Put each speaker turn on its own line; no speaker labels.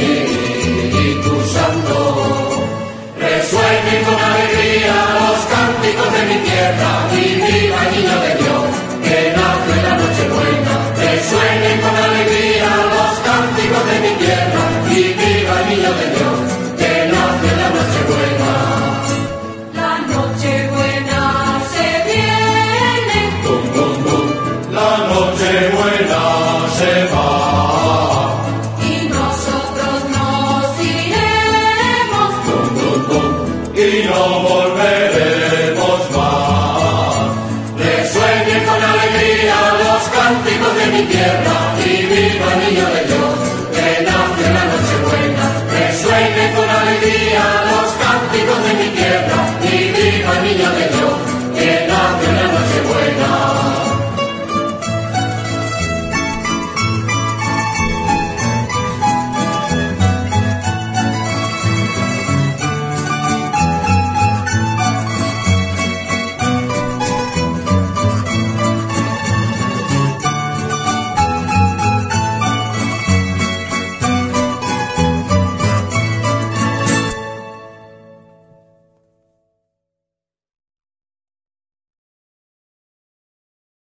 Espíritu Santo. Resuelven con alegría los cánticos de mi tierra y viva niño de Dios que nace en la noche buena. Con alegría los cánticos de mi tierra y viva niño de Dios que nace la Nochebuena. La Nochebuena se viene. La noche buena se va. be no more vain.